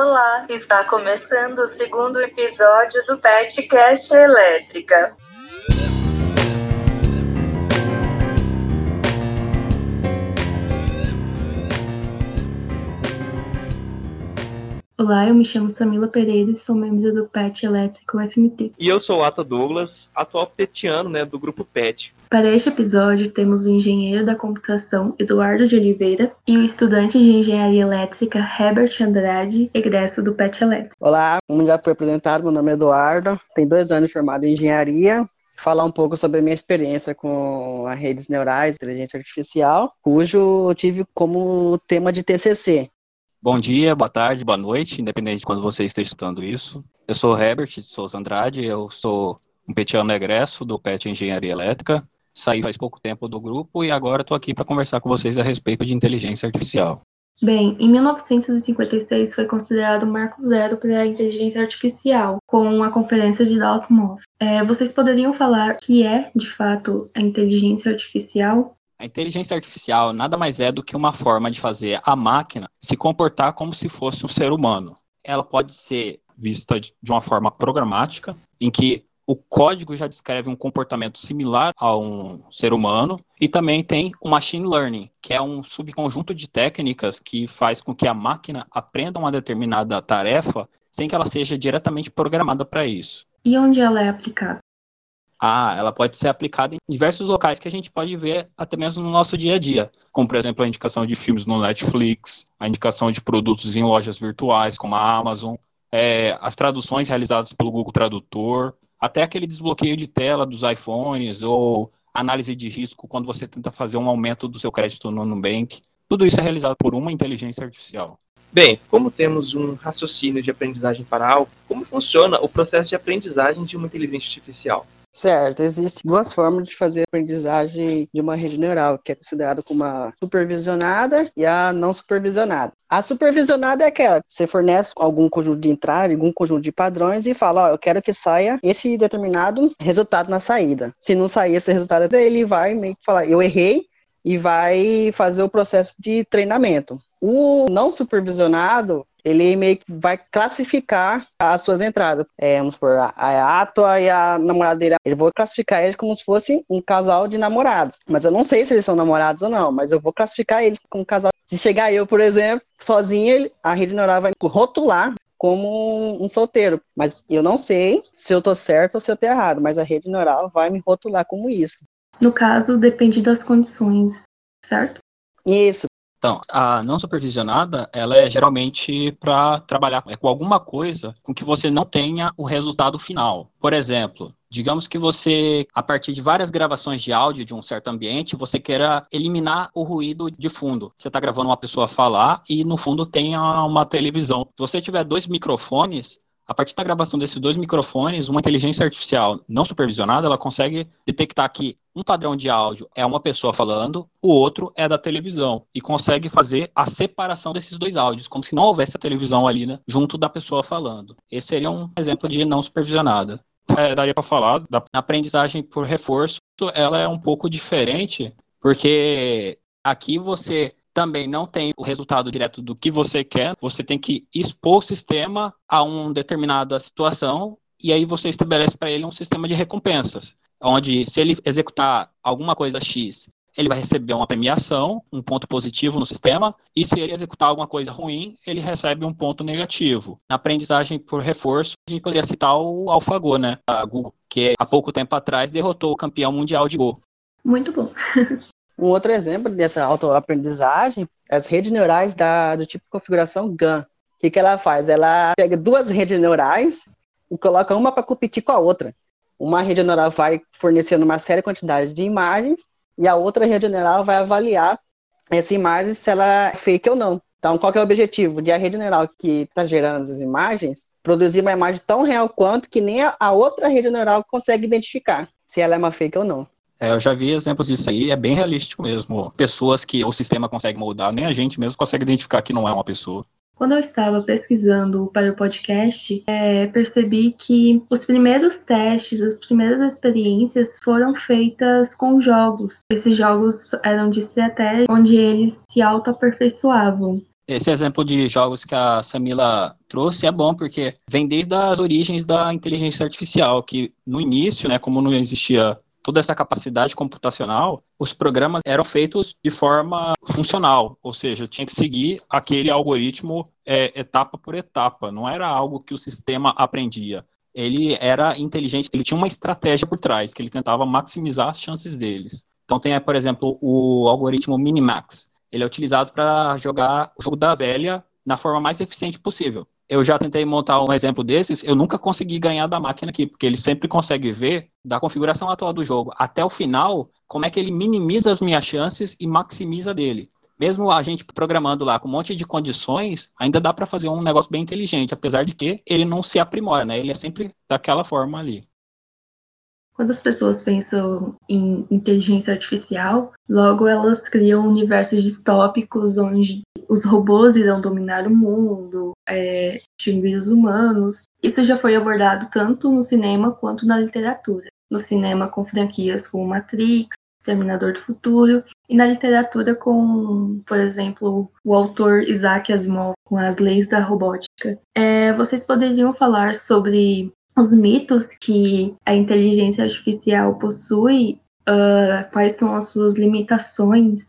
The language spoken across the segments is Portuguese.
Olá, está começando o segundo episódio do Petcast Elétrica. Olá, eu me chamo Samila Pereira e sou membro do PET Elétrico FMT. E eu sou o Ata Douglas, atual petiano né, do grupo PET. Para este episódio, temos o engenheiro da computação Eduardo de Oliveira e o estudante de engenharia elétrica Herbert Andrade, egresso do PET Elétrico. Olá, como já foi apresentado, meu nome é Eduardo, tenho dois anos formado em engenharia, falar um pouco sobre a minha experiência com as redes neurais, inteligência artificial, cujo eu tive como tema de TCC. Bom dia, boa tarde, boa noite, independente de quando você esteja escutando isso. Eu sou Herbert de Souza Andrade, eu sou um petiano egresso do PET Engenharia Elétrica. Saí faz pouco tempo do grupo e agora estou aqui para conversar com vocês a respeito de inteligência artificial. Bem, em 1956 foi considerado o marco zero para a inteligência artificial, com a conferência de Dartmouth. É, vocês poderiam falar o que é, de fato, a inteligência artificial? A inteligência artificial nada mais é do que uma forma de fazer a máquina se comportar como se fosse um ser humano. Ela pode ser vista de uma forma programática, em que o código já descreve um comportamento similar a um ser humano, e também tem o machine learning, que é um subconjunto de técnicas que faz com que a máquina aprenda uma determinada tarefa sem que ela seja diretamente programada para isso. E onde ela é aplicada? Ah, ela pode ser aplicada em diversos locais que a gente pode ver até mesmo no nosso dia a dia, como por exemplo a indicação de filmes no Netflix, a indicação de produtos em lojas virtuais como a Amazon, é, as traduções realizadas pelo Google Tradutor, até aquele desbloqueio de tela dos iPhones ou análise de risco quando você tenta fazer um aumento do seu crédito no Nubank. Tudo isso é realizado por uma inteligência artificial. Bem, como temos um raciocínio de aprendizagem para algo, como funciona o processo de aprendizagem de uma inteligência artificial? Certo, existem duas formas de fazer aprendizagem de uma rede neural, que é considerada como a supervisionada e a não supervisionada. A supervisionada é aquela que você fornece algum conjunto de entrada, algum conjunto de padrões e fala, ó, eu quero que saia esse determinado resultado na saída. Se não sair esse resultado ele vai meio que falar, eu errei, e vai fazer o processo de treinamento. O não supervisionado, ele meio que vai classificar as suas entradas. É, vamos supor, a, a Atua e a namorada dele. Ele vou classificar eles como se fosse um casal de namorados. Mas eu não sei se eles são namorados ou não, mas eu vou classificar eles como um casal. Se chegar eu, por exemplo, sozinho, ele, a rede neural vai rotular como um solteiro. Mas eu não sei se eu tô certo ou se eu tô errado, mas a rede neural vai me rotular como isso. No caso, depende das condições, certo? Isso. Então, a não supervisionada, ela é geralmente para trabalhar com alguma coisa com que você não tenha o resultado final. Por exemplo, digamos que você, a partir de várias gravações de áudio de um certo ambiente, você queira eliminar o ruído de fundo. Você está gravando uma pessoa falar e no fundo tem uma televisão. Se você tiver dois microfones, a partir da gravação desses dois microfones, uma inteligência artificial não supervisionada, ela consegue detectar que um padrão de áudio é uma pessoa falando, o outro é da televisão, e consegue fazer a separação desses dois áudios, como se não houvesse a televisão ali, né, junto da pessoa falando. Esse seria um exemplo de não supervisionada. É, daria para falar da aprendizagem por reforço, ela é um pouco diferente, porque aqui você também não tem o resultado direto do que você quer, você tem que expor o sistema a uma determinada situação e aí você estabelece para ele um sistema de recompensas, onde se ele executar alguma coisa X, ele vai receber uma premiação, um ponto positivo no sistema, e se ele executar alguma coisa ruim, ele recebe um ponto negativo. Na aprendizagem por reforço, a gente poderia citar o AlphaGo, né, a Google, que há pouco tempo atrás derrotou o campeão mundial de Go. Muito bom. Um outro exemplo dessa autoaprendizagem é as redes neurais da, do tipo configuração GAN. O que, que ela faz? Ela pega duas redes neurais e coloca uma para competir com a outra. Uma rede neural vai fornecendo uma séria quantidade de imagens e a outra rede neural vai avaliar essa imagem se ela é fake ou não. Então, qual é o objetivo? De a rede neural que está gerando as imagens produzir uma imagem tão real quanto que nem a outra rede neural consegue identificar se ela é uma fake ou não. É, eu já vi exemplos disso aí, é bem realístico mesmo. Pessoas que o sistema consegue moldar, nem a gente mesmo consegue identificar que não é uma pessoa. Quando eu estava pesquisando para o podcast, é, percebi que os primeiros testes, as primeiras experiências foram feitas com jogos. Esses jogos eram de estratégia, onde eles se auto-aperfeiçoavam. Esse exemplo de jogos que a Samila trouxe é bom porque vem desde as origens da inteligência artificial, que no início, né, como não existia toda essa capacidade computacional, os programas eram feitos de forma funcional, ou seja, tinha que seguir aquele algoritmo é, etapa por etapa, não era algo que o sistema aprendia. Ele era inteligente, ele tinha uma estratégia por trás, que ele tentava maximizar as chances deles. Então tem, por exemplo, o algoritmo Minimax ele é utilizado para jogar o jogo da velha na forma mais eficiente possível. Eu já tentei montar um exemplo desses, eu nunca consegui ganhar da máquina aqui, porque ele sempre consegue ver da configuração atual do jogo até o final como é que ele minimiza as minhas chances e maximiza dele. Mesmo a gente programando lá com um monte de condições, ainda dá para fazer um negócio bem inteligente, apesar de que ele não se aprimora, né? Ele é sempre daquela forma ali. Quando as pessoas pensam em inteligência artificial, logo elas criam universos distópicos onde os robôs irão dominar o mundo, é, extinguir os humanos. Isso já foi abordado tanto no cinema quanto na literatura. No cinema, com franquias como Matrix, Exterminador do Futuro, e na literatura com, por exemplo, o autor Isaac Asimov, com as leis da robótica. É, vocês poderiam falar sobre os mitos que a inteligência artificial possui, uh, quais são as suas limitações?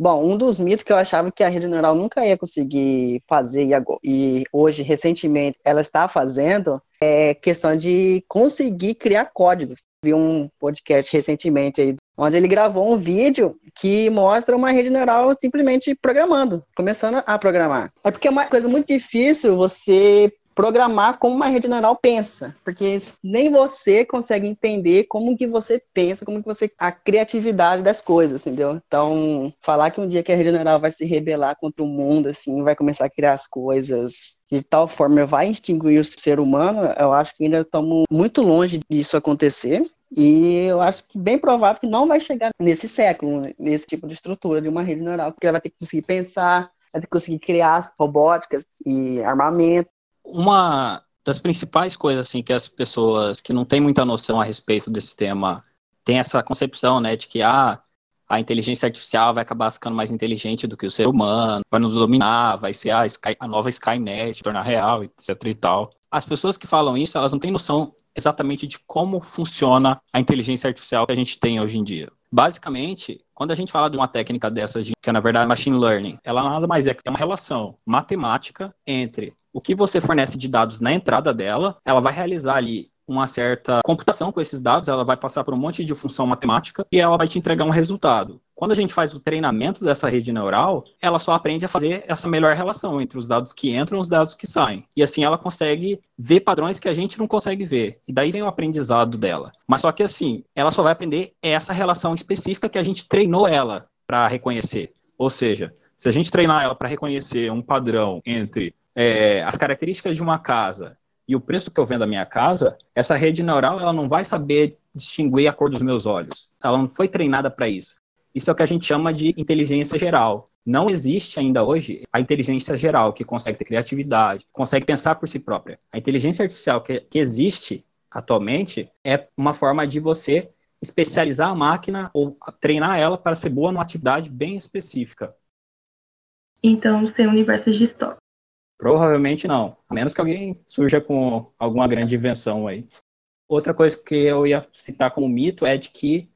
Bom, um dos mitos que eu achava que a rede neural nunca ia conseguir fazer e, hoje, recentemente, ela está fazendo é questão de conseguir criar códigos. Vi um podcast recentemente aí, onde ele gravou um vídeo que mostra uma rede neural simplesmente programando, começando a programar. É porque é uma coisa muito difícil você programar como uma rede neural pensa, porque nem você consegue entender como que você pensa, como que você a criatividade das coisas, entendeu? Então, falar que um dia que a rede neural vai se rebelar contra o mundo assim, vai começar a criar as coisas de tal forma vai extinguir o ser humano, eu acho que ainda estamos muito longe disso acontecer. E eu acho que bem provável que não vai chegar nesse século, nesse tipo de estrutura de uma rede neural, porque ela vai ter que conseguir pensar, vai ter que conseguir criar robóticas e armamento uma das principais coisas assim que as pessoas que não têm muita noção a respeito desse tema têm essa concepção, né, de que ah, a inteligência artificial vai acabar ficando mais inteligente do que o ser humano, vai nos dominar, vai ser a, Sky, a nova Skynet, tornar real, etc e tal. As pessoas que falam isso, elas não têm noção exatamente de como funciona a inteligência artificial que a gente tem hoje em dia. Basicamente, quando a gente fala de uma técnica dessas, que é na verdade machine learning, ela nada mais é que uma relação matemática entre o que você fornece de dados na entrada dela, ela vai realizar ali uma certa computação com esses dados, ela vai passar por um monte de função matemática e ela vai te entregar um resultado. Quando a gente faz o treinamento dessa rede neural, ela só aprende a fazer essa melhor relação entre os dados que entram e os dados que saem. E assim ela consegue ver padrões que a gente não consegue ver. E daí vem o aprendizado dela. Mas só que assim, ela só vai aprender essa relação específica que a gente treinou ela para reconhecer. Ou seja, se a gente treinar ela para reconhecer um padrão entre é, as características de uma casa e o preço que eu vendo a minha casa, essa rede neural ela não vai saber distinguir a cor dos meus olhos. Ela não foi treinada para isso. Isso é o que a gente chama de inteligência geral. Não existe ainda hoje a inteligência geral que consegue ter criatividade, consegue pensar por si própria. A inteligência artificial que, que existe atualmente é uma forma de você especializar a máquina ou treinar ela para ser boa numa atividade bem específica. Então, ser universos distópicos. Provavelmente não, a menos que alguém surja com alguma grande invenção aí. Outra coisa que eu ia citar como mito é de que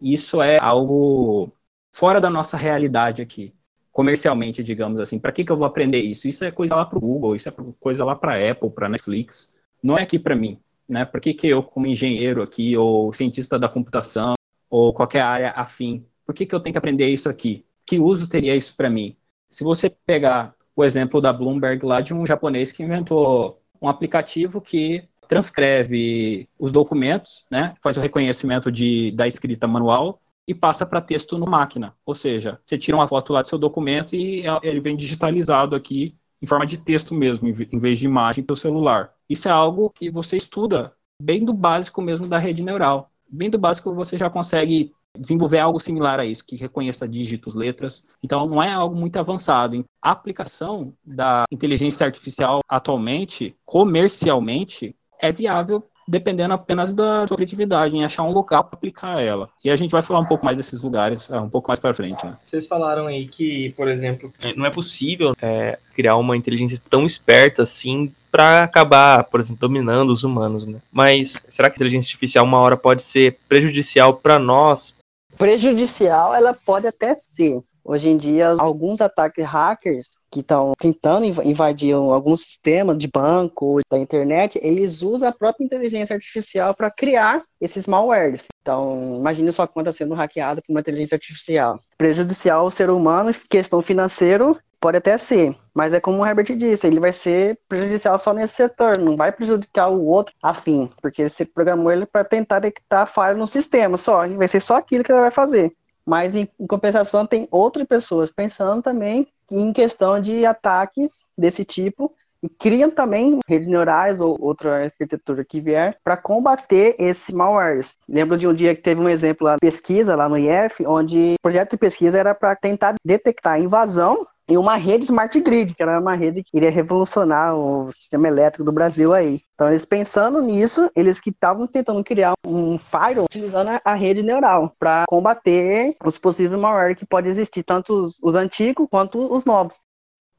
isso é algo fora da nossa realidade aqui, comercialmente, digamos assim. Para que, que eu vou aprender isso? Isso é coisa lá para o Google, isso é coisa lá para a Apple, para Netflix. Não é aqui para mim. Né? Por que, que eu, como engenheiro aqui, ou cientista da computação, ou qualquer área afim, por que, que eu tenho que aprender isso aqui? Que uso teria isso para mim? Se você pegar o exemplo da Bloomberg lá de um japonês que inventou um aplicativo que transcreve os documentos, né, faz o reconhecimento de, da escrita manual e passa para texto no máquina. Ou seja, você tira uma foto lá do seu documento e ele vem digitalizado aqui em forma de texto mesmo, em vez de imagem pelo celular. Isso é algo que você estuda bem do básico mesmo da rede neural. Bem do básico você já consegue desenvolver algo similar a isso, que reconheça dígitos, letras. Então, não é algo muito avançado. A aplicação da inteligência artificial atualmente, comercialmente, é viável dependendo apenas da sua criatividade, em achar um local para aplicar ela. E a gente vai falar um pouco mais desses lugares é, um pouco mais para frente. Né? Vocês falaram aí que, por exemplo, é, não é possível é, criar uma inteligência tão esperta assim para acabar, por exemplo, dominando os humanos, né? Mas será que a inteligência artificial uma hora pode ser prejudicial para nós? Prejudicial ela pode até ser, Hoje em dia, alguns ataques hackers que estão tentando invadir algum sistema de banco, da internet, eles usam a própria inteligência artificial para criar esses malwares. Então, imagine sua conta sendo hackeada por uma inteligência artificial. Prejudicial ao ser humano, questão financeira, pode até ser, mas é como o Herbert disse, ele vai ser prejudicial só nesse setor, não vai prejudicar o outro afim, porque você programou ele para tentar detectar falha no sistema só, vai ser só aquilo que ele vai fazer. Mas, em, compensação, tem outras pessoas pensando também em questão de ataques desse tipo e criam também redes neurais ou outra arquitetura que vier para combater esse malwares. Lembro de um dia que teve um exemplo lá, pesquisa lá no IF, onde o projeto de pesquisa era para tentar detectar invasão em uma rede smart grid, que era uma rede que iria revolucionar o sistema elétrico do Brasil aí. Então, eles pensando nisso, eles que estavam tentando criar um firewall utilizando a rede neural para combater os possíveis malware que pode existir, tanto os, os antigos quanto os novos.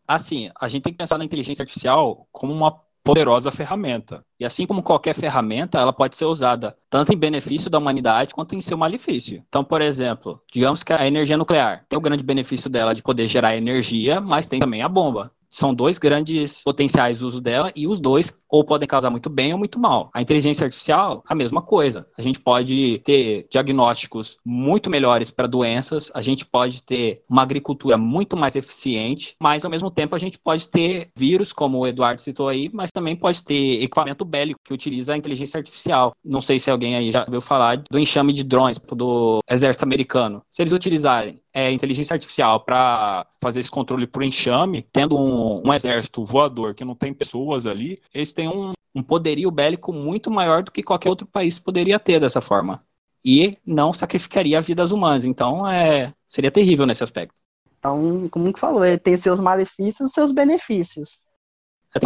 Assim, a gente tem que pensar na inteligência artificial como uma poderosa ferramenta. E assim como qualquer ferramenta, ela pode ser usada tanto em benefício da humanidade quanto em seu malefício. Então, por exemplo, digamos que a energia nuclear tem o grande benefício dela de poder gerar energia, mas tem também a bomba são dois grandes potenciais usos dela e os dois ou podem causar muito bem ou muito mal. A inteligência artificial, a mesma coisa. A gente pode ter diagnósticos muito melhores para doenças, a gente pode ter uma agricultura muito mais eficiente, mas ao mesmo tempo a gente pode ter vírus, como o Eduardo citou aí, mas também pode ter equipamento bélico que utiliza a inteligência artificial. Não sei se alguém aí já ouviu falar do enxame de drones do exército americano. Se eles utilizarem é, inteligência artificial para fazer esse controle por enxame, tendo um, um, exército voador que não tem pessoas ali, eles têm um, um poderio bélico muito maior do que qualquer outro país poderia ter dessa forma. E não sacrificaria vidas humanas. Então, é, seria terrível nesse aspecto. Então, como que falou, ele tem seus malefícios e seus benefícios.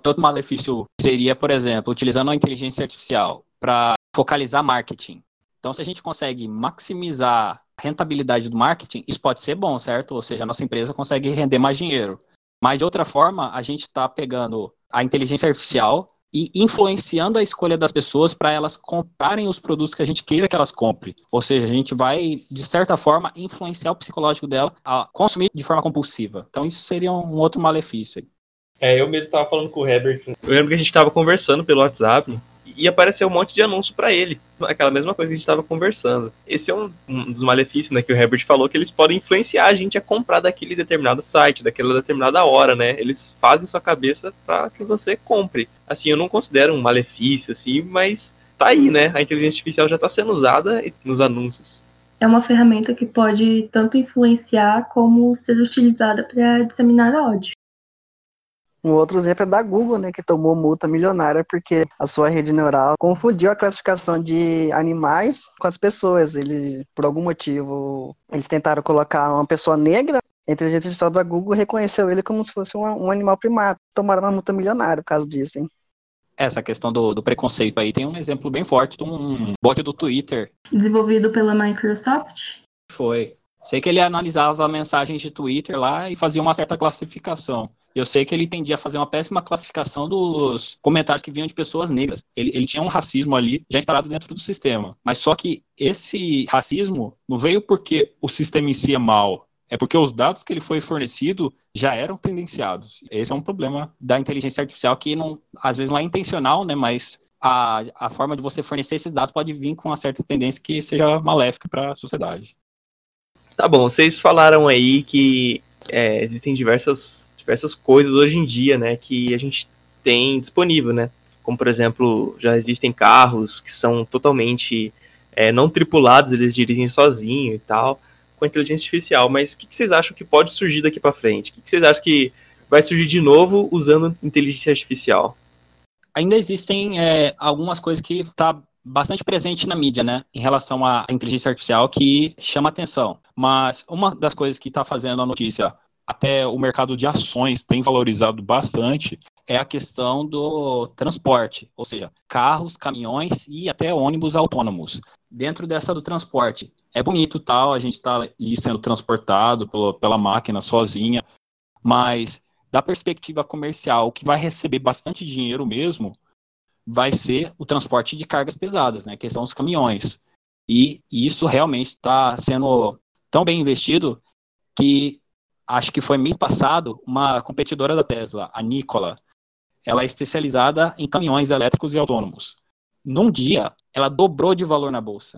Outro malefício seria, por exemplo, utilizando a inteligência artificial para focalizar marketing. Então, se a gente consegue maximizar rentabilidade do marketing, isso pode ser bom, certo? Ou seja, a nossa empresa consegue render mais dinheiro. Mas de outra forma, a gente está pegando a inteligência artificial e influenciando a escolha das pessoas para elas comprarem os produtos que a gente queira que elas comprem. Ou seja, a gente vai, de certa forma, influenciar o psicológico dela a consumir de forma compulsiva. Então, isso seria um outro malefício. É, eu mesmo estava falando com o Herbert. Eu lembro que a gente estava conversando pelo WhatsApp e apareceu um monte de anúncio para ele. Aquela mesma coisa que a gente estava conversando. Esse é um, um, dos malefícios, né, que o Herbert falou, que eles podem influenciar a gente a comprar daquele determinado site, daquela determinada hora, né? Eles fazem sua cabeça para que você compre. Assim, eu não considero um malefício, assim, mas tá aí, né? A inteligência artificial já está sendo usada nos anúncios. É uma ferramenta que pode tanto influenciar como ser utilizada para disseminar ódio. Um outro exemplo é da Google, né, que tomou multa milionária porque a sua rede neural confundiu a classificação de animais com as pessoas. Ele, por algum motivo, eles tentaram colocar uma pessoa negra. A inteligência artificial da Google reconheceu ele como se fosse um, um animal primata. Tomaram uma multa milionária por causa disso, hein? Essa questão do, do preconceito aí tem um exemplo bem forte de um bot do Twitter. Desenvolvido pela Microsoft? Foi. Sei que ele analisava mensagens de Twitter lá e fazia uma certa classificação. Eu sei que ele tendia a fazer uma péssima classificação dos comentários que vinham de pessoas negras. Ele, ele tinha um racismo ali já instalado dentro do sistema. Mas só que esse racismo não veio porque o sistema em si é mal. É porque os dados que ele foi fornecido já eram tendenciados. Esse é um problema da inteligência artificial que não, às vezes não é intencional, né? Mas a, a forma de você fornecer esses dados pode vir com uma certa tendência que seja maléfica para a sociedade. Tá bom, vocês falaram aí que é, existem diversas diversas coisas hoje em dia, né, que a gente tem disponível, né? Como, por exemplo, já existem carros que são totalmente é, não tripulados, eles dirigem sozinho e tal, com inteligência artificial. Mas o que, que vocês acham que pode surgir daqui para frente? O que, que vocês acham que vai surgir de novo usando inteligência artificial? Ainda existem é, algumas coisas que tá bastante presente na mídia, né, em relação à inteligência artificial que chama atenção. Mas uma das coisas que está fazendo a notícia até o mercado de ações tem valorizado bastante, é a questão do transporte, ou seja, carros, caminhões e até ônibus autônomos. Dentro dessa do transporte, é bonito tal, a gente está ali sendo transportado pelo, pela máquina sozinha, mas da perspectiva comercial, o que vai receber bastante dinheiro mesmo vai ser o transporte de cargas pesadas, né, que são os caminhões. E isso realmente está sendo tão bem investido que acho que foi mês passado uma competidora da Tesla, a Nikola, ela é especializada em caminhões elétricos e autônomos. Num dia, ela dobrou de valor na bolsa.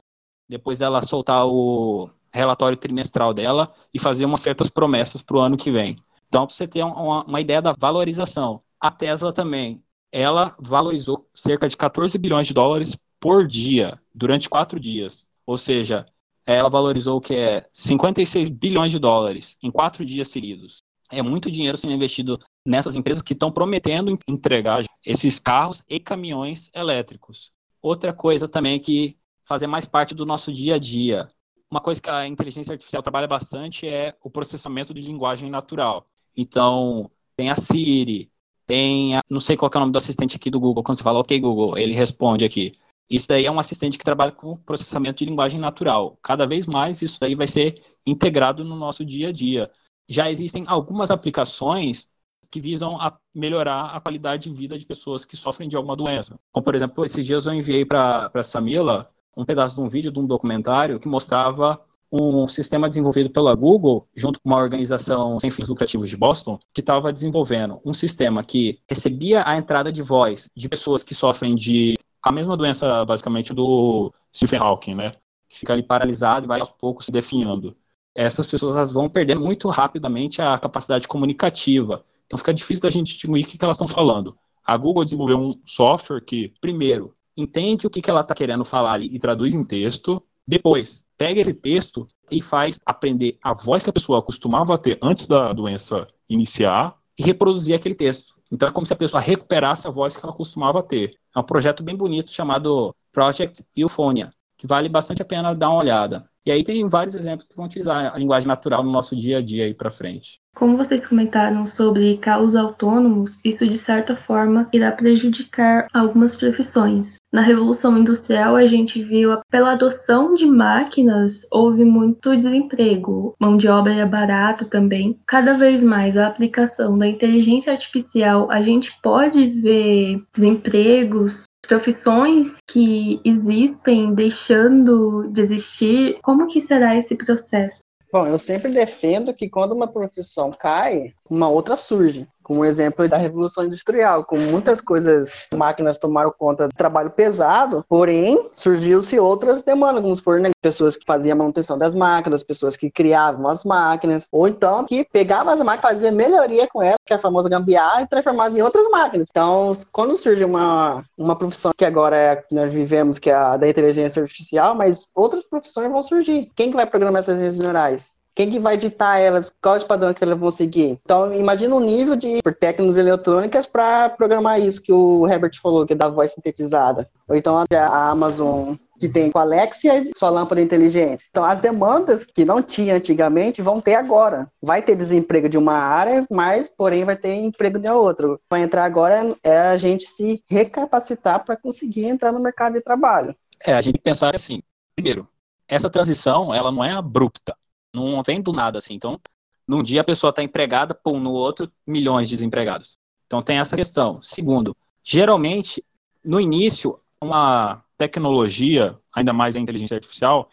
Depois dela soltar o relatório trimestral dela e fazer umas certas promessas para o ano que vem. Então, para você ter uma, uma ideia da valorização. A Tesla também, ela valorizou cerca de 14 bilhões de dólares por dia, durante quatro dias. Ou seja, ela valorizou o que é 56 bilhões de dólares em quatro dias seguidos. É muito dinheiro sendo investido nessas empresas que estão prometendo entregar esses carros e caminhões elétricos. Outra coisa também que fazer mais parte do nosso dia a dia. Uma coisa que a inteligência artificial trabalha bastante é o processamento de linguagem natural. Então, tem a Siri, tem não sei qual é o nome do assistente aqui do Google, quando você fala OK Google, ele responde aqui. Isso daí é um assistente que trabalha com processamento de linguagem natural. Cada vez mais isso daí vai ser integrado no nosso dia a dia. Já existem algumas aplicações que visam a melhorar a qualidade de vida de pessoas que sofrem de alguma doença. Como, por exemplo, esses dias eu enviei para a Samila um pedaço de um vídeo de um documentário que mostrava um sistema desenvolvido pela Google, junto com uma organização sem fins lucrativos de Boston, que estava desenvolvendo um sistema que recebia a entrada de voz de pessoas que sofrem de a mesma doença, basicamente, do Stephen Hawking, né? Que fica ali paralisado e vai aos poucos se definhando. Essas pessoas vão perdendo muito rapidamente a capacidade comunicativa então fica difícil da gente distinguir o que, que elas estão falando. A Google desenvolveu um software que, primeiro, entende o que, que ela está querendo falar e traduz em texto. Depois, pega esse texto e faz aprender a voz que a pessoa costumava ter antes da doença iniciar e reproduzir aquele texto. Então é como se a pessoa recuperasse a voz que ela costumava ter. É um projeto bem bonito chamado Project Euphonia, que vale bastante a pena dar uma olhada. E aí tem vários exemplos que vão utilizar a linguagem natural no nosso dia a dia aí para frente. Como vocês comentaram sobre carros autônomos, isso de certa forma irá prejudicar algumas profissões. Na Revolução Industrial, a gente viu, pela adoção de máquinas, houve muito desemprego. Mão de obra é barata também. Cada vez mais a aplicação da inteligência artificial, a gente pode ver desempregos, profissões que existem deixando de existir, como que será esse processo? Bom, eu sempre defendo que quando uma profissão cai, uma outra surge. Com o exemplo da Revolução Industrial, com muitas coisas, máquinas tomaram conta do trabalho pesado, porém, surgiu-se outras demandas, vamos supor, né? pessoas que faziam a manutenção das máquinas, pessoas que criavam as máquinas, ou então que pegavam as máquinas, faziam melhoria com elas, que é a famosa gambiarra, e transformavam em outras máquinas. Então, quando surge uma, uma profissão que agora é que nós vivemos, que é a da inteligência artificial, mas outras profissões vão surgir. Quem que vai programar essas redes neurais? Quem que vai ditar elas? Qual é o padrão que elas vão seguir? Então, imagina o nível de técnicas eletrônicas para programar isso que o Herbert falou, que é da voz sintetizada. Ou então a Amazon que tem com Alexa e sua lâmpada inteligente. Então, as demandas que não tinha antigamente vão ter agora. Vai ter desemprego de uma área, mas, porém, vai ter emprego de outra. Para entrar agora é a gente se recapacitar para conseguir entrar no mercado de trabalho. É, a gente pensar assim, primeiro, essa transição, ela não é abrupta. Não vem do nada assim. Então, num dia a pessoa está empregada, pum, no outro, milhões de desempregados. Então tem essa questão. Segundo, geralmente, no início, uma tecnologia, ainda mais a inteligência artificial,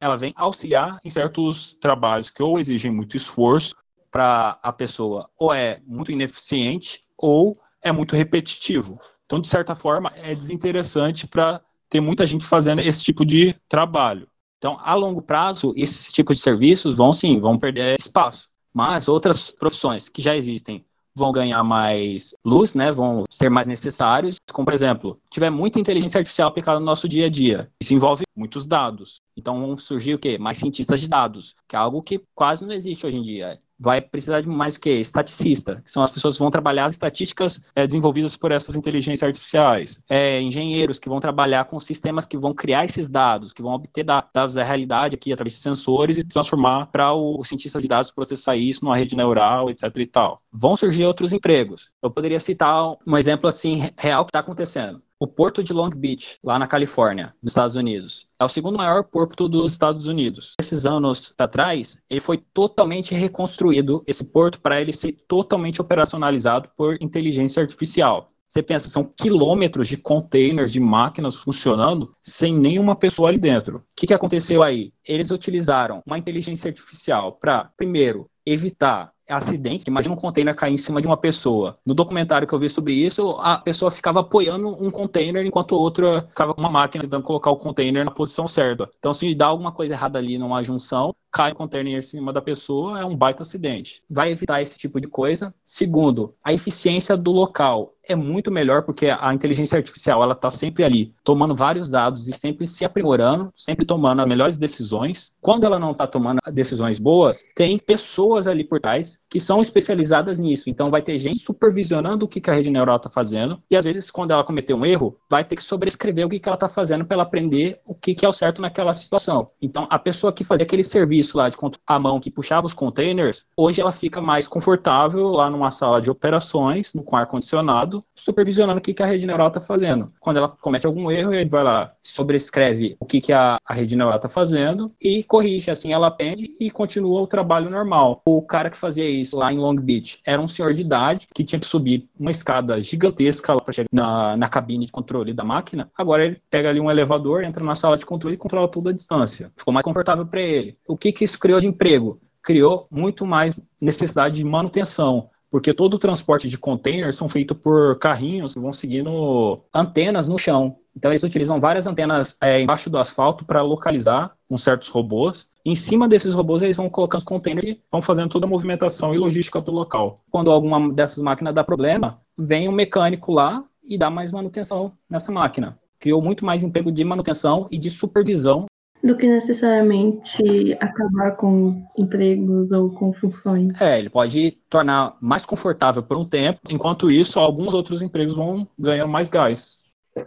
ela vem auxiliar em certos trabalhos que ou exigem muito esforço para a pessoa, ou é muito ineficiente, ou é muito repetitivo. Então, de certa forma, é desinteressante para ter muita gente fazendo esse tipo de trabalho. Então, a longo prazo, esses tipos de serviços vão sim, vão perder espaço. Mas outras profissões que já existem vão ganhar mais luz, né? Vão ser mais necessários. Como, por exemplo, tiver muita inteligência artificial aplicada no nosso dia a dia. Isso envolve muitos dados. Então vão surgir o quê? Mais cientistas de dados, que é algo que quase não existe hoje em dia. Vai precisar de mais o quê? Estaticista, que são as pessoas que vão trabalhar as estatísticas é, desenvolvidas por essas inteligências artificiais. É, engenheiros que vão trabalhar com sistemas que vão criar esses dados, que vão obter dados da realidade aqui através de sensores e transformar para o, o cientista de dados processar isso numa rede neural, etc e tal. Vão surgir outros empregos. Eu poderia citar um exemplo assim real que está acontecendo. O porto de Long Beach, lá na Califórnia, nos Estados Unidos, é o segundo maior porto dos Estados Unidos. Esses anos atrás, ele foi totalmente reconstruído, esse porto, para ele ser totalmente operacionalizado por inteligência artificial. Você pensa, são quilômetros de containers, de máquinas funcionando sem nenhuma pessoa ali dentro. O que, que aconteceu aí? Eles utilizaram uma inteligência artificial para, primeiro, evitar acidente. Imagina um container cair em cima de uma pessoa. No documentário que eu vi sobre isso, a pessoa ficava apoiando um container enquanto outra ficava com uma máquina tentando colocar o container na posição certa. Então, se dá alguma coisa errada ali numa junção, cai o container em cima da pessoa, é um baita acidente. Vai evitar esse tipo de coisa. Segundo, a eficiência do local é muito melhor porque a inteligência artificial ela está sempre ali tomando vários dados e sempre se aprimorando, sempre tomando as melhores decisões. Quando ela não está tomando decisões boas, tem pessoas ali por trás que são especializadas nisso. Então vai ter gente supervisionando o que, que a rede neural está fazendo e às vezes quando ela cometer um erro, vai ter que sobrescrever o que, que ela está fazendo para ela aprender o que, que é o certo naquela situação. Então a pessoa que fazia aquele serviço lá de a mão que puxava os containers, hoje ela fica mais confortável lá numa sala de operações, com ar condicionado supervisionando o que, que a rede neural está fazendo. Quando ela comete algum erro, ele vai lá, sobrescreve o que, que a, a rede neural está fazendo e corrige. Assim ela aprende e continua o trabalho normal. O cara que fazia isso lá em Long Beach era um senhor de idade que tinha que subir uma escada gigantesca para chegar na, na cabine de controle da máquina. Agora ele pega ali um elevador, entra na sala de controle e controla tudo à distância. Ficou mais confortável para ele. O que, que isso criou de emprego? criou muito mais necessidade de manutenção porque todo o transporte de containers são feito por carrinhos que vão seguindo antenas no chão. Então eles utilizam várias antenas é, embaixo do asfalto para localizar com certos robôs. Em cima desses robôs eles vão colocando os containers e vão fazendo toda a movimentação e logística do local. Quando alguma dessas máquinas dá problema, vem um mecânico lá e dá mais manutenção nessa máquina. Criou muito mais emprego de manutenção e de supervisão do que necessariamente acabar com os empregos ou com funções. É, ele pode tornar mais confortável por um tempo, enquanto isso, alguns outros empregos vão ganhar mais gás.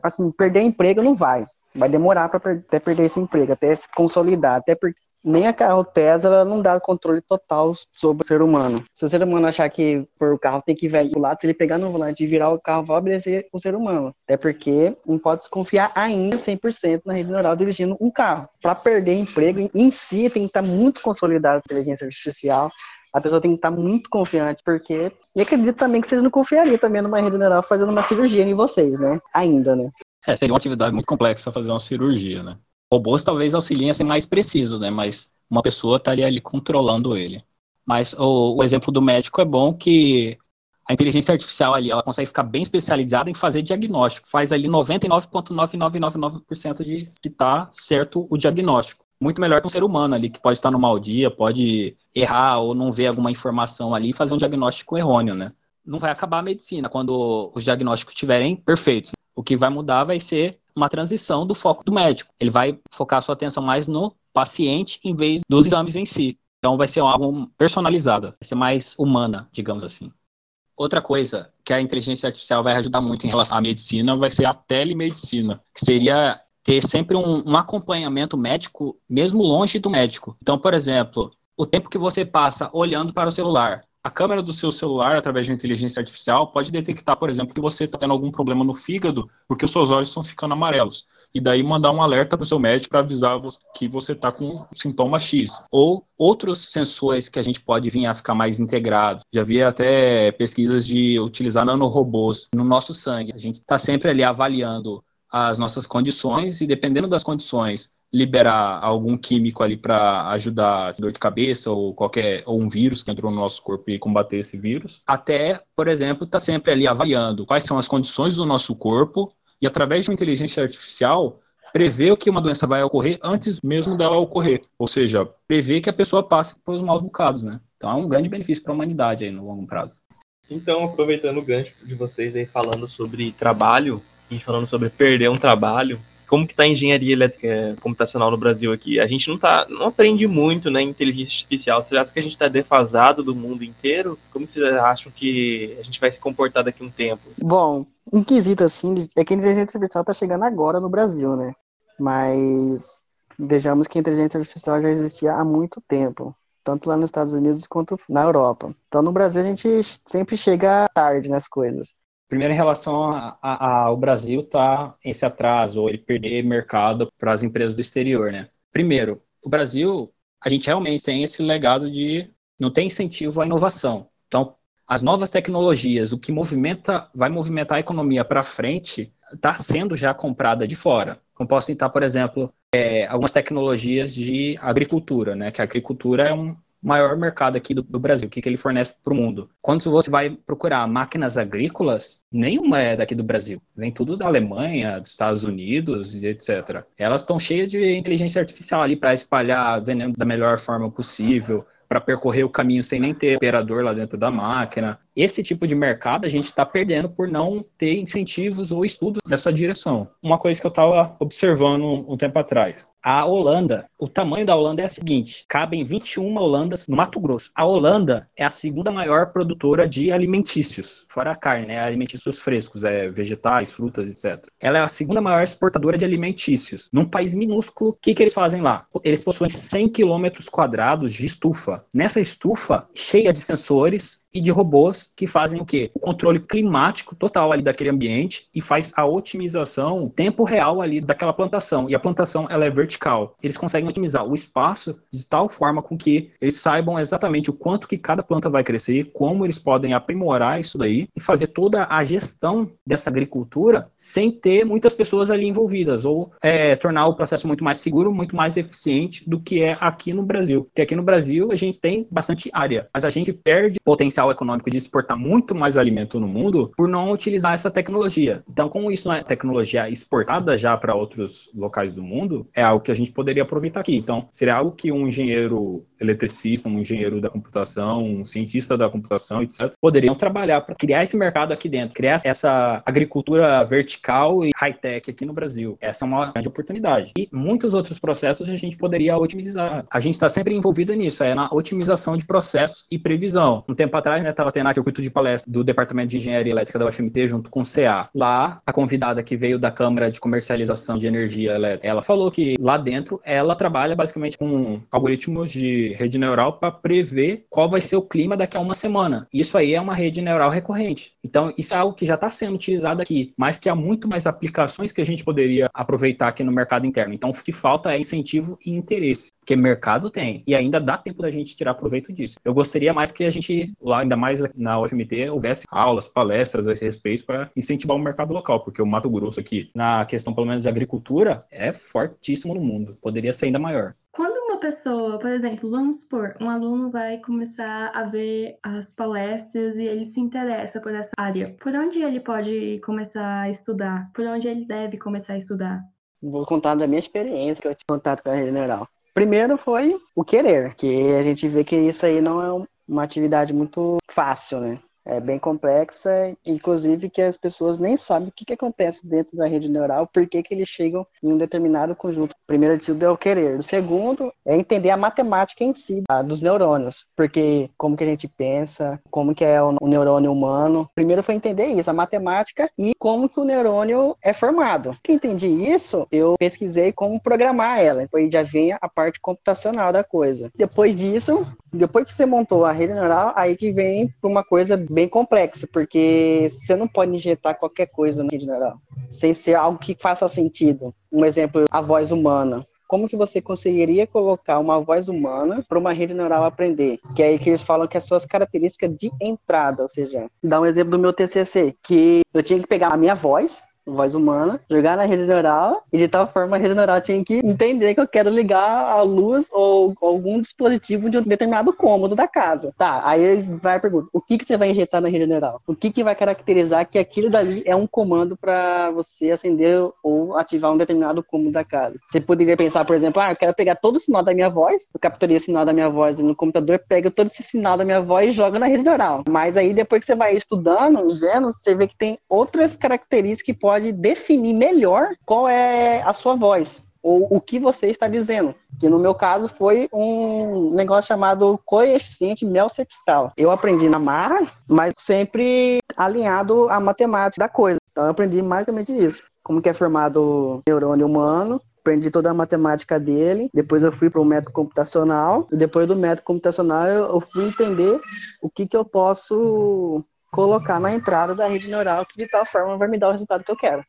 Assim, perder emprego não vai. Vai demorar para per até perder esse emprego, até se consolidar, até porque nem a carro Tesla não dá controle total sobre o ser humano. Se o ser humano achar que por o carro tem que vir pro lado, se ele pegar no volante e virar o carro, vai obedecer o ser humano. Até porque não pode se confiar ainda 100% na rede neural dirigindo um carro. Para perder emprego, em si tem que estar muito consolidado a inteligência artificial, a pessoa tem que estar muito confiante, porque. E acredito também que vocês não confiariam também numa rede neural fazendo uma cirurgia em vocês, né? Ainda, né? É, seria uma atividade muito complexa fazer uma cirurgia, né? Robôs talvez auxiliem a ser mais preciso, né? Mas uma pessoa estaria ali controlando ele. Mas o, o, exemplo do médico é bom que a inteligência artificial ali, ela consegue ficar bem especializada em fazer diagnóstico. Faz ali 99,9999% de que está certo o diagnóstico. Muito melhor que um ser humano ali, que pode estar no mau dia, pode errar ou não ver alguma informação ali e fazer um diagnóstico errôneo, né? Não vai acabar a medicina quando os diagnósticos estiverem perfeitos. O que vai mudar vai ser uma transição do foco do médico. Ele vai focar sua atenção mais no paciente em vez dos exames em si. Então vai ser algo personalizado, vai ser mais humana, digamos assim. Outra coisa que a inteligência artificial vai ajudar muito em relação à medicina vai ser a telemedicina, que seria ter sempre um, um acompanhamento médico, mesmo longe do médico. Então, por exemplo, o tempo que você passa olhando para o celular, a câmera do seu celular, através de inteligência artificial, pode detectar, por exemplo, que você está tendo algum problema no fígado, porque os seus olhos estão ficando amarelos. E daí mandar um alerta para o seu médico para avisar que você está com sintoma X. Ou outros sensores que a gente pode vir a ficar mais integrado. Já havia até pesquisas de utilizar nanorobôs no nosso sangue. A gente está sempre ali avaliando as nossas condições e dependendo das condições liberar algum químico ali para ajudar dor de cabeça ou qualquer ou um vírus que entrou no nosso corpo e combater esse vírus, até, por exemplo, tá sempre ali avaliando quais são as condições do nosso corpo e através de uma inteligência artificial prever que uma doença vai ocorrer antes mesmo dela ocorrer, ou seja, prever que a pessoa passe por os maus bocados, né? Então é um grande benefício para a humanidade aí no longo prazo. Então, aproveitando o gancho de vocês aí falando sobre trabalho e falando sobre perder um trabalho, como que está a engenharia elétrica computacional no Brasil aqui? A gente não tá, não aprende muito, né, inteligência artificial. Acha que a gente está defasado do mundo inteiro? Como vocês acham que a gente vai se comportar daqui a um tempo? Bom, um quesito assim, é que a inteligência artificial está chegando agora no Brasil, né? Mas vejamos que a inteligência artificial já existia há muito tempo, tanto lá nos Estados Unidos quanto na Europa. Então no Brasil a gente sempre chega tarde nas coisas. Primeiro, em relação ao Brasil tá esse atraso, ou ele perder mercado para as empresas do exterior, né? Primeiro, o Brasil, a gente realmente tem esse legado de não tem incentivo à inovação. Então, as novas tecnologias, o que movimenta, vai movimentar a economia para frente, está sendo já comprada de fora. Como posso citar, por exemplo, é, algumas tecnologias de agricultura, né? Que a agricultura é um, maior mercado aqui do, do Brasil, o que, que ele fornece para o mundo. Quando você vai procurar máquinas agrícolas, nenhuma é daqui do Brasil. Vem tudo da Alemanha, dos Estados Unidos e etc. Elas estão cheias de inteligência artificial ali para espalhar veneno da melhor forma possível, para percorrer o caminho sem nem ter operador lá dentro da máquina. Esse tipo de mercado a gente está perdendo por não ter incentivos ou estudos nessa direção. Uma coisa que eu estava observando um tempo atrás. A Holanda, o tamanho da Holanda é o seguinte: cabem 21 Holandas no Mato Grosso. A Holanda é a segunda maior produtora de alimentícios, fora a carne, né? Alimentícios frescos, é, vegetais, frutas, etc. Ela é a segunda maior exportadora de alimentícios. Num país minúsculo, o que, que eles fazem lá? Eles possuem 100 quilômetros quadrados de estufa. Nessa estufa, cheia de sensores e de robôs que fazem o quê? O controle climático total ali daquele ambiente e faz a otimização tempo real ali daquela plantação. E a plantação ela é vertical. Eles conseguem otimizar o espaço de tal forma com que eles saibam exatamente o quanto que cada planta vai crescer, como eles podem aprimorar isso daí e fazer toda a gestão dessa agricultura sem ter muitas pessoas ali envolvidas ou é, tornar o processo muito mais seguro, muito mais eficiente do que é aqui no Brasil. Porque aqui no Brasil a gente tem bastante área, mas a gente perde potencial econômico de exportar muito mais alimento no mundo por não utilizar essa tecnologia. Então, como isso é tecnologia exportada já para outros locais do mundo, é algo que a gente poderia aproveitar aqui. Então, seria algo que um engenheiro eletricista, um engenheiro da computação, um cientista da computação, etc., poderiam trabalhar para criar esse mercado aqui dentro, criar essa agricultura vertical e high-tech aqui no Brasil. Essa é uma grande oportunidade. E muitos outros processos a gente poderia otimizar. A gente está sempre envolvido nisso, é na otimização de processos e previsão. Um tempo atrás, né, estava tendo aqui circuito de palestra do Departamento de Engenharia Elétrica da UFMT junto com o CA. Lá, a convidada que veio da Câmara de Comercialização de Energia Elétrica, ela falou que lá dentro ela trabalha basicamente com algoritmos de rede neural para prever qual vai ser o clima daqui a uma semana. Isso aí é uma rede neural recorrente. Então, isso é algo que já está sendo utilizado aqui, mas que há muito mais aplicações que a gente poderia aproveitar aqui no mercado interno. Então, o que falta é incentivo e interesse, porque mercado tem, e ainda dá tempo da gente tirar proveito disso. Eu gostaria mais que a gente, lá ainda mais na UFMT, houvesse aulas, palestras a esse respeito para incentivar o mercado local, porque o Mato Grosso aqui, na questão pelo menos da agricultura, é fortíssimo no mundo. Poderia ser ainda maior. Quando uma pessoa, por exemplo, vamos supor, um aluno vai começar a ver as palestras e ele se interessa por essa área, por onde ele pode começar a estudar? Por onde ele deve começar a estudar? Vou contar da minha experiência que eu tive contato com a general. Primeiro foi o querer, que a gente vê que isso aí não é uma atividade muito fácil, né? É bem complexa, inclusive que as pessoas nem sabem o que, que acontece dentro da rede neural, por que, que eles chegam em um determinado conjunto. O primeiro tudo é o querer. O segundo é entender a matemática em si tá, dos neurônios, porque como que a gente pensa, como que é o, o neurônio humano. Primeiro foi entender isso, a matemática e como que o neurônio é formado. Que entendi isso, eu pesquisei como programar ela. Aí já vem a parte computacional da coisa. Depois disso, depois que você montou a rede neural, aí que vem uma coisa bem complexa, porque você não pode injetar qualquer coisa na rede neural, sem ser algo que faça sentido. Um exemplo, a voz humana. Como que você conseguiria colocar uma voz humana para uma rede neural aprender? Que é aí que eles falam que as suas características de entrada, ou seja, dá um exemplo do meu TCC, que eu tinha que pegar a minha voz, voz humana, jogar na rede neural, e de tal forma a rede neural tinha que entender que eu quero ligar a luz ou algum dispositivo de um determinado cômodo da casa. Tá, aí vai a pergunta: o que, que você vai injetar na rede neural? O que, que vai caracterizar que aquilo dali é um comando para você acender ou ativar um determinado cômodo da casa? Você poderia pensar, por exemplo, ah, eu quero pegar todo o sinal da minha voz, eu capturaria o sinal da minha voz no computador, pega todo esse sinal da minha voz e joga na rede neural. Mas aí depois que você vai estudando e vendo, você vê que tem outras características que podem pode definir melhor qual é a sua voz ou o que você está dizendo. Que no meu caso foi um negócio chamado coeficiente melcepstral. Eu aprendi na marra, mas sempre alinhado à matemática da coisa. Então eu aprendi basicamente isso. Como que é formado neurônio humano, aprendi toda a matemática dele, depois eu fui para o método computacional, e depois do método computacional eu, fui entender o que, que eu posso colocar na entrada da rede neural que de tal forma vai me dar o resultado que eu quero.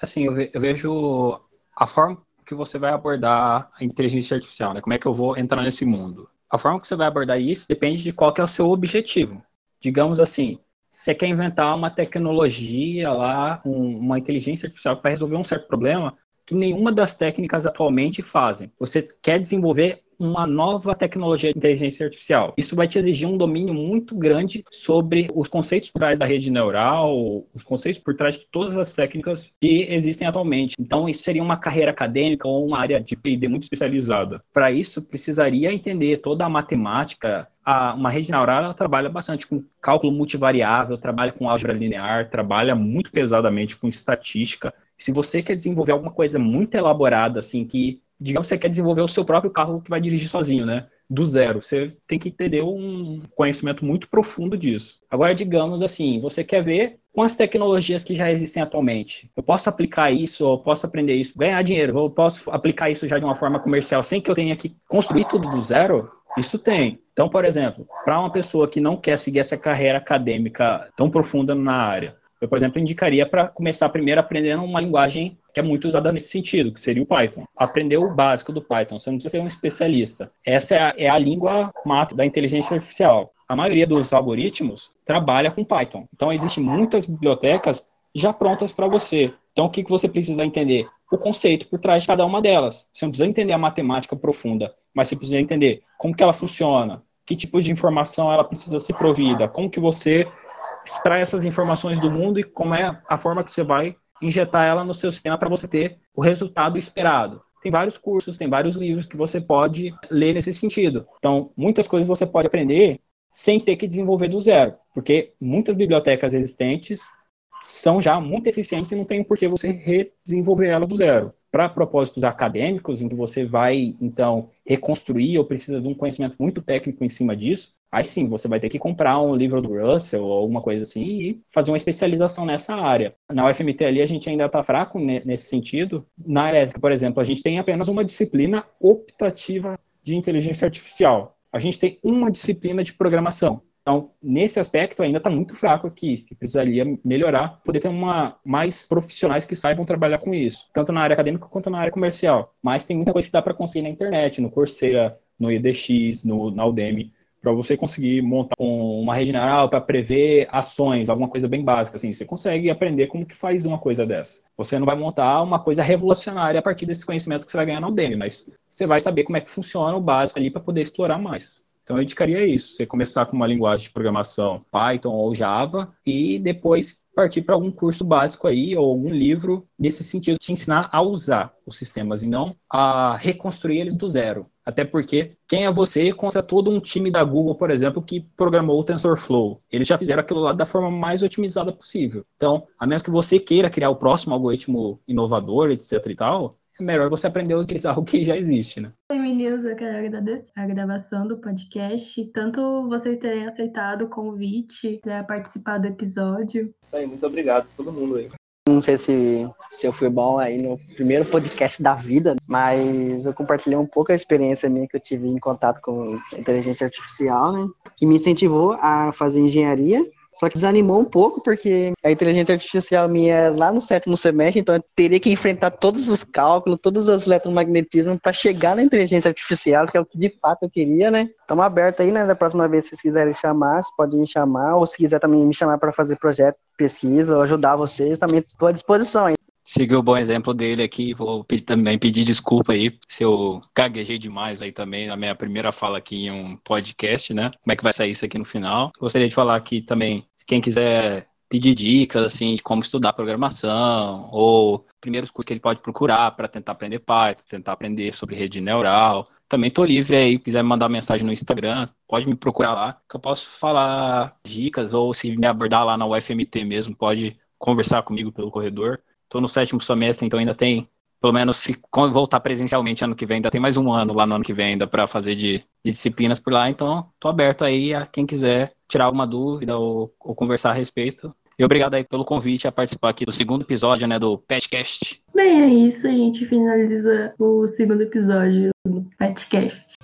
Assim, eu, ve eu vejo a forma que você vai abordar a inteligência artificial, né? Como é que eu vou entrar nesse mundo? A forma que você vai abordar isso depende de qual que é o seu objetivo. Digamos assim, você quer inventar uma tecnologia lá, um, uma inteligência artificial que vai resolver um certo problema que nenhuma das técnicas atualmente fazem. Você quer desenvolver uma nova tecnologia de inteligência artificial. Isso vai te exigir um domínio muito grande sobre os conceitos por trás da rede neural, os conceitos por trás de todas as técnicas que existem atualmente. Então, isso seria uma carreira acadêmica ou uma área de P&D muito especializada. Para isso, precisaria entender toda a matemática, a, uma rede neural ela trabalha bastante com cálculo multivariável, trabalha com álgebra linear, trabalha muito pesadamente com estatística. Se você quer desenvolver alguma coisa muito elaborada, assim, que digamos você quer desenvolver o seu próprio carro que vai dirigir sozinho, né? Do zero. Você tem que ter um conhecimento muito profundo disso. Agora, digamos assim, você quer ver com as tecnologias que já existem atualmente. Eu posso aplicar isso, eu posso aprender isso, ganhar dinheiro, eu posso aplicar isso já de uma forma comercial sem que eu tenha que construir tudo do zero? Isso tem. Então, por exemplo, para uma pessoa que não quer seguir essa carreira acadêmica tão profunda na área, eu, por exemplo, indicaria para começar primeiro aprendendo uma linguagem que é muito usada nesse sentido, que seria o Python. Aprender o básico do Python, você não precisa ser um especialista. Essa é a, é a língua mata da inteligência artificial. A maioria dos algoritmos trabalha com Python. Então, existem muitas bibliotecas já prontas para você. Então, o que, que você precisa entender? O conceito por trás de cada uma delas. Você não precisa entender a matemática profunda, mas você precisa entender como que ela funciona, que tipo de informação ela precisa ser provida, como que você extrai essas informações do mundo e como é a forma que você vai injetar ela no seu sistema para você ter o resultado esperado. Tem vários cursos, tem vários livros que você pode ler nesse sentido. Então, muitas coisas você pode aprender sem ter que desenvolver do zero, porque muitas bibliotecas existentes são já muito eficientes e não tem por que você redesenvolver ela do zero. Para propósitos acadêmicos, em que você vai, então, reconstruir ou precisa de um conhecimento muito técnico em cima disso, Aí sim, você vai ter que comprar um livro do Russell ou alguma coisa assim e fazer uma especialização nessa área. Na UFMT ali a gente ainda está fraco nesse sentido. Na elétrica, por exemplo, a gente tem apenas uma disciplina optativa de inteligência artificial. A gente tem uma disciplina de programação. Então, nesse aspecto, ainda está muito fraco aqui, que precisaria melhorar, poder ter uma, mais profissionais que saibam trabalhar com isso, tanto na área acadêmica quanto na área comercial. Mas tem muita coisa que dá para conseguir na internet, no Coursera, no EDX, no, na Udemy para você conseguir montar uma rede neural para prever ações, alguma coisa bem básica, assim, você consegue aprender como que faz uma coisa dessa. Você não vai montar uma coisa revolucionária a partir desse conhecimento que você vai ganhar na Udemy, mas você vai saber como é que funciona o básico ali para poder explorar mais. Então eu indicaria isso, você começar com uma linguagem de programação Python ou Java e depois partir para algum curso básico aí ou algum livro nesse sentido te ensinar a usar os sistemas e não a reconstruir eles do zero. Até porque quem é você contra todo um time da Google, por exemplo, que programou o TensorFlow? Eles já fizeram aquilo lá da forma mais otimizada possível. Então, a menos que você queira criar o próximo algoritmo inovador, etc e tal, é melhor você aprender a utilizar o que já existe, né? Oi, meninos, eu quero agradecer a gravação do podcast, tanto vocês terem aceitado o convite para participar do episódio. Isso aí, muito obrigado a todo mundo aí. Não sei se, se eu fui bom aí no primeiro podcast da vida, mas eu compartilhei um pouco a experiência minha que eu tive em contato com inteligência artificial, né? Que me incentivou a fazer engenharia só que desanimou um pouco, porque a inteligência artificial minha é lá no sétimo semestre, então eu teria que enfrentar todos os cálculos, todos os eletromagnetismos para chegar na inteligência artificial, que é o que de fato eu queria, né? Estamos abertos aí, né? Da próxima vez, se vocês quiserem chamar, vocês podem me chamar, ou se quiser também me chamar para fazer projeto, pesquisa, ou ajudar vocês, também estou à disposição aí. Seguir o bom exemplo dele aqui, vou também pedir desculpa aí se eu gaguejei demais aí também na minha primeira fala aqui em um podcast, né? Como é que vai sair isso aqui no final? Gostaria de falar aqui também, quem quiser pedir dicas assim de como estudar programação ou primeiros cursos que ele pode procurar para tentar aprender Python, tentar aprender sobre rede neural. Também estou livre aí, quiser mandar mensagem no Instagram, pode me procurar lá, que eu posso falar dicas ou se me abordar lá na UFMT mesmo, pode conversar comigo pelo corredor tô no sétimo semestre, então ainda tem, pelo menos se voltar presencialmente ano que vem, ainda tem mais um ano lá no ano que vem ainda para fazer de, de, disciplinas por lá, então tô aberto aí a quem quiser tirar alguma dúvida ou, ou conversar a respeito. E obrigado aí pelo convite a participar aqui do segundo episódio, né, do Petcast. Bem, é isso, a gente finaliza o segundo episódio do Petcast.